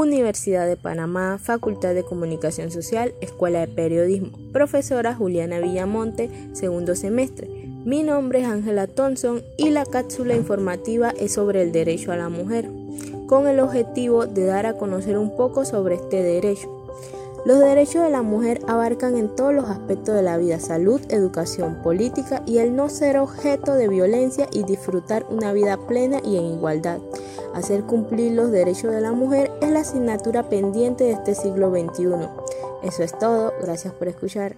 Universidad de Panamá, Facultad de Comunicación Social, Escuela de Periodismo. Profesora Juliana Villamonte, segundo semestre. Mi nombre es Ángela Thompson y la cápsula informativa es sobre el derecho a la mujer, con el objetivo de dar a conocer un poco sobre este derecho. Los derechos de la mujer abarcan en todos los aspectos de la vida, salud, educación, política y el no ser objeto de violencia y disfrutar una vida plena y en igualdad. Hacer cumplir los derechos de la mujer es la asignatura pendiente de este siglo XXI. Eso es todo, gracias por escuchar.